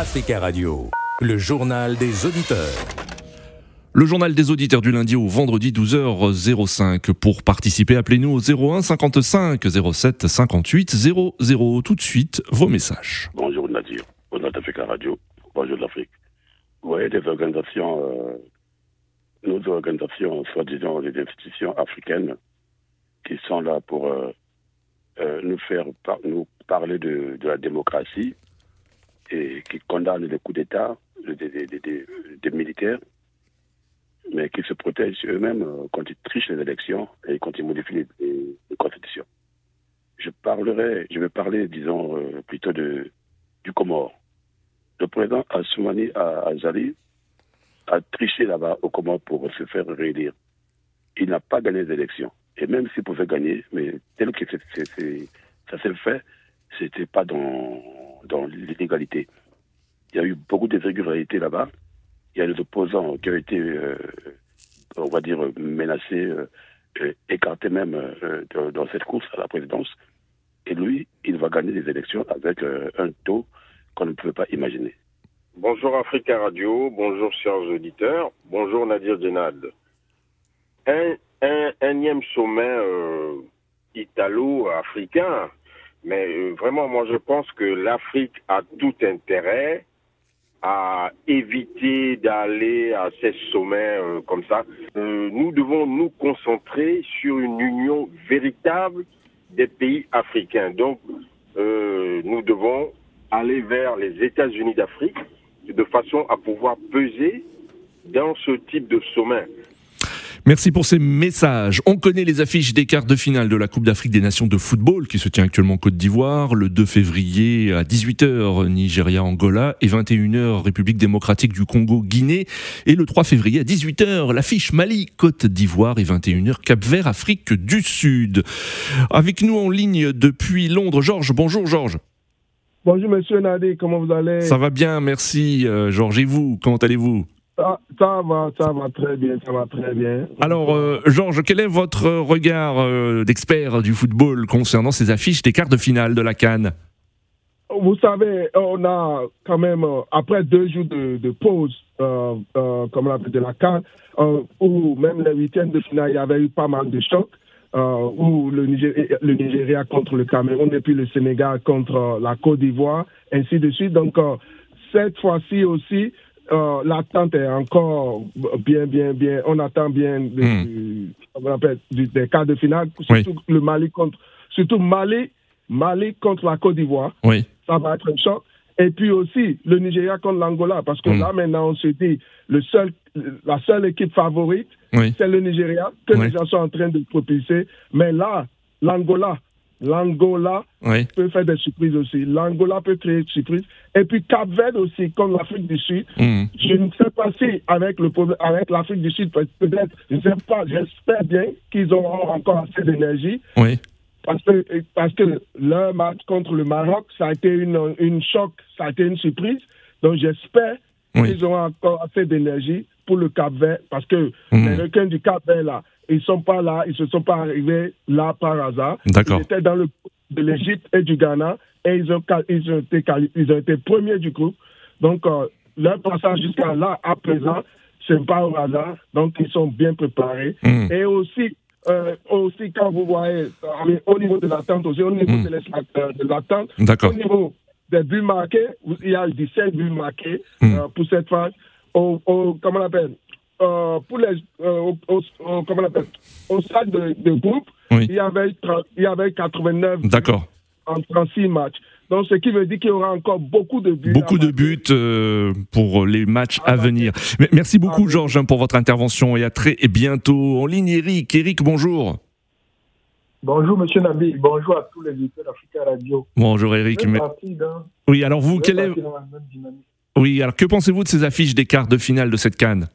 Africa Radio, le journal des auditeurs. Le journal des auditeurs du lundi au vendredi 12h05. Pour participer, appelez-nous au 01 55 07 58 00. Tout de suite, vos messages. Bonjour Nadir, bonjour Africa Radio, bonjour l'Afrique. Vous voyez des organisations, euh, nos organisations, soi-disant des institutions africaines, qui sont là pour euh, euh, nous faire nous parler de, de, la démocratie et qui condamnent les coups d'État des, militaires, mais qui se protègent eux-mêmes quand ils trichent les élections et quand ils modifient les, constitutions. Je parlerai, je vais parler, disons, plutôt de, du Comore. Le président Assoumani Azali a triché là-bas au Comore pour se faire réélire. Il n'a pas gagné les élections. Et même s'il pouvait gagner, mais tel que ça s'est fait, c'était pas dans, dans l'illégalité. Il y a eu beaucoup d'irrégularités là-bas. Il y a des opposants qui ont été, euh, on va dire, menacés, euh, écartés même euh, dans cette course à la présidence. Et lui, il va gagner les élections avec un taux qu'on ne pouvait pas imaginer. Bonjour Africa Radio, bonjour chers auditeurs, bonjour Nadir Djenad. Un, un énième sommet italo-africain, mais euh, vraiment moi je pense que l'Afrique a tout intérêt à éviter d'aller à ces sommets euh, comme ça. Euh, nous devons nous concentrer sur une union véritable des pays africains. Donc nous devons aller vers les États-Unis d'Afrique de façon à pouvoir peser dans ce type de sommet. Merci pour ces messages. On connaît les affiches des quarts de finale de la Coupe d'Afrique des Nations de football qui se tient actuellement en Côte d'Ivoire. Le 2 février à 18h, Nigeria-Angola et 21h, République démocratique du Congo-Guinée. Et le 3 février à 18h, l'affiche Mali-Côte d'Ivoire et 21h, Cap-Vert, Afrique du Sud. Avec nous en ligne depuis Londres, Georges. Bonjour Georges. Bonjour Monsieur Nadé, comment vous allez? Ça va bien, merci euh, Georges. Et vous, comment allez-vous? Ça, ça, va, ça va très bien, ça va très bien. Alors, euh, Georges, quel est votre regard euh, d'expert du football concernant ces affiches des quarts de finale de la Cannes? Vous savez, on a quand même, après deux jours de, de pause, comme on l'appelle de la Cannes, où même les huitièmes de finale, il y avait eu pas mal de chocs. Euh, où le Nigeria, le Nigeria, contre le Cameroun et puis le Sénégal contre la Côte d'Ivoire, ainsi de suite. Donc, euh, cette fois-ci aussi, euh, l'attente est encore bien, bien, bien. On attend bien Hmm. du, du- des quarts de finale, surtout le Mali contre, surtout Mali, Mali contre la Côte d'Ivoire. Oui. Ça va être un choc. Et puis aussi le Nigeria contre l'Angola, parce que Hmm. là maintenant on se dit le seul, la seule équipe favorite, Oui. c'est le Nigeria que les gens sont en train de propulser. Mais là, l'Angola, l'Angola Oui. peut faire des surprises aussi. L'Angola peut créer des surprises. Et puis Cap Vert aussi, comme l'Afrique du Sud. Hmm. Je ne sais pas si avec le avec l'Afrique du Sud, peut- peut-être, je ne sais pas, j'espère bien qu'ils auront encore assez d'énergie. Oui. Parce que, parce que leur match contre le Maroc, ça a été une, une choc, ça a été une surprise. Donc j'espère Oui. qu'ils auront encore assez d'énergie pour le Cap Vert. Parce que Mhm. les requins du Cap Vert, là, ils sont pas là, ils se sont pas arrivés là par hasard. Ils étaient dans le groupe de l'Égypte et du Ghana et ils ont, ils ont, été, ils ont été premiers du groupe. Donc euh, leur passage jusqu'à là, à présent, c'est pas au hasard. Donc ils sont bien préparés. Mhm. Et aussi, euh, aussi quand vous voyez, euh, au niveau de l'attente aussi, au niveau Mhm. de l'attente, au niveau des buts marqués, il y a 17 buts marqués euh, pour cette phase. Au, au- comment on appelle euh, pour les, euh, au, comment on appelle au stade de, de groupe, Oui. il, y avait, 30 il y avait 89 buts D'accord. en 36 matchs. Donc, ce qui veut dire qu'il y aura encore beaucoup de buts. Beaucoup de buts euh, pour les matchs à venir. Mais Merci beaucoup, Georges, hein, pour votre intervention et à très bientôt. En ligne, Eric. Eric, bonjour. Bonjour, monsieur Nabi. Bonjour à tous les auditeurs d'Africa Radio. Bonjour, Eric. Mais- dans- Oui, alors vous, vous êtes quel est... dynamique. Oui, alors que pensez-vous de ces affiches des quarts de finale de cette canne?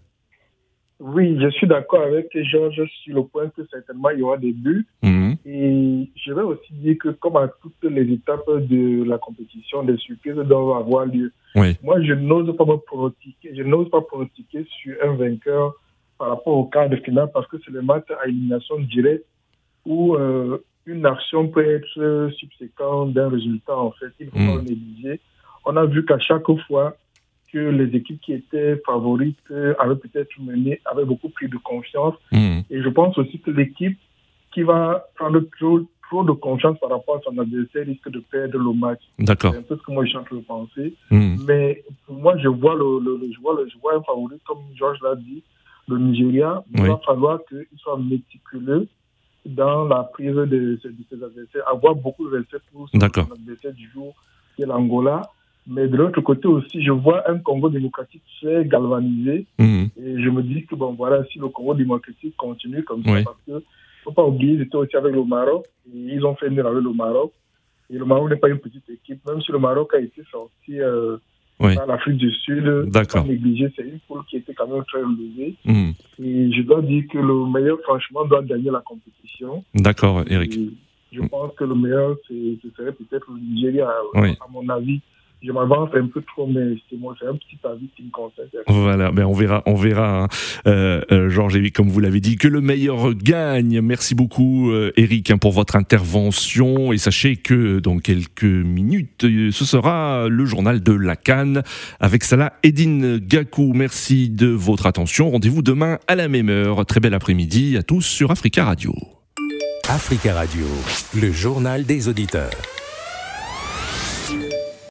Oui, je suis d'accord avec Georges sur le point que certainement il y aura des buts. Mhm. Et je vais aussi dire que, comme à toutes les étapes de la compétition, des surprises doivent avoir lieu. Oui. Moi, je n'ose pas me pronostiquer, je n'ose pas pronostiquer sur un vainqueur par rapport au quart de finale parce que c'est le match à élimination directe où euh, une action peut être subséquente d'un résultat. En fait, il faut Mm. pas négliger. on a vu qu'à chaque fois que les équipes qui étaient favorites avaient peut-être mené, avaient beaucoup plus de confiance. Hmm. Et je pense aussi que l'équipe qui va prendre trop, trop de confiance par rapport à son adversaire risque de perdre le match. D'accord. C'est un peu ce que moi je suis en train de penser. Hmm. Mais moi, je vois, le, le- le- je vois, le- je vois un favori, comme Georges l'a dit, le Nigeria. Il Oui. va falloir qu'il soit méticuleux dans la prise de, de ses adversaires, avoir beaucoup de respect pour son adversaire du jour, qui est l'Angola. Mais de l'autre côté aussi, je vois un Congo démocratique très galvanisé. Hmm. Et je me dis que, bon, voilà, si le Congo démocratique continue comme ça, parce que, faut pas oublier, ils étaient aussi avec le Maroc, et ils ont fait nul avec le Maroc. Et le Maroc n'est pas une petite équipe, même si le Maroc a été sorti euh, Oui. par l'Afrique du Sud, D'accord. pas négligé, c'est une poule qui était quand même très élevée. Hmm. Et je dois dire que le meilleur, franchement, doit gagner la compétition. D'accord, Eric. Et je pense que le meilleur, ce serait peut-être le Nigeria, Oui. à mon avis. Je m'avance un peu trop, mais c'est moi, c'est un petit avis qui me concerne. Voilà, ben on verra, on verra, hein. euh, euh, Georges, et comme vous l'avez dit, que le meilleur gagne. Merci beaucoup, euh, Eric, hein, pour votre intervention. Et sachez que dans quelques minutes, ce sera le journal de la Cannes avec Salah Edine Gakou. Merci de votre attention. Rendez-vous demain à la même heure. Très bel après-midi à tous sur Africa Radio. Africa Radio, le journal des auditeurs.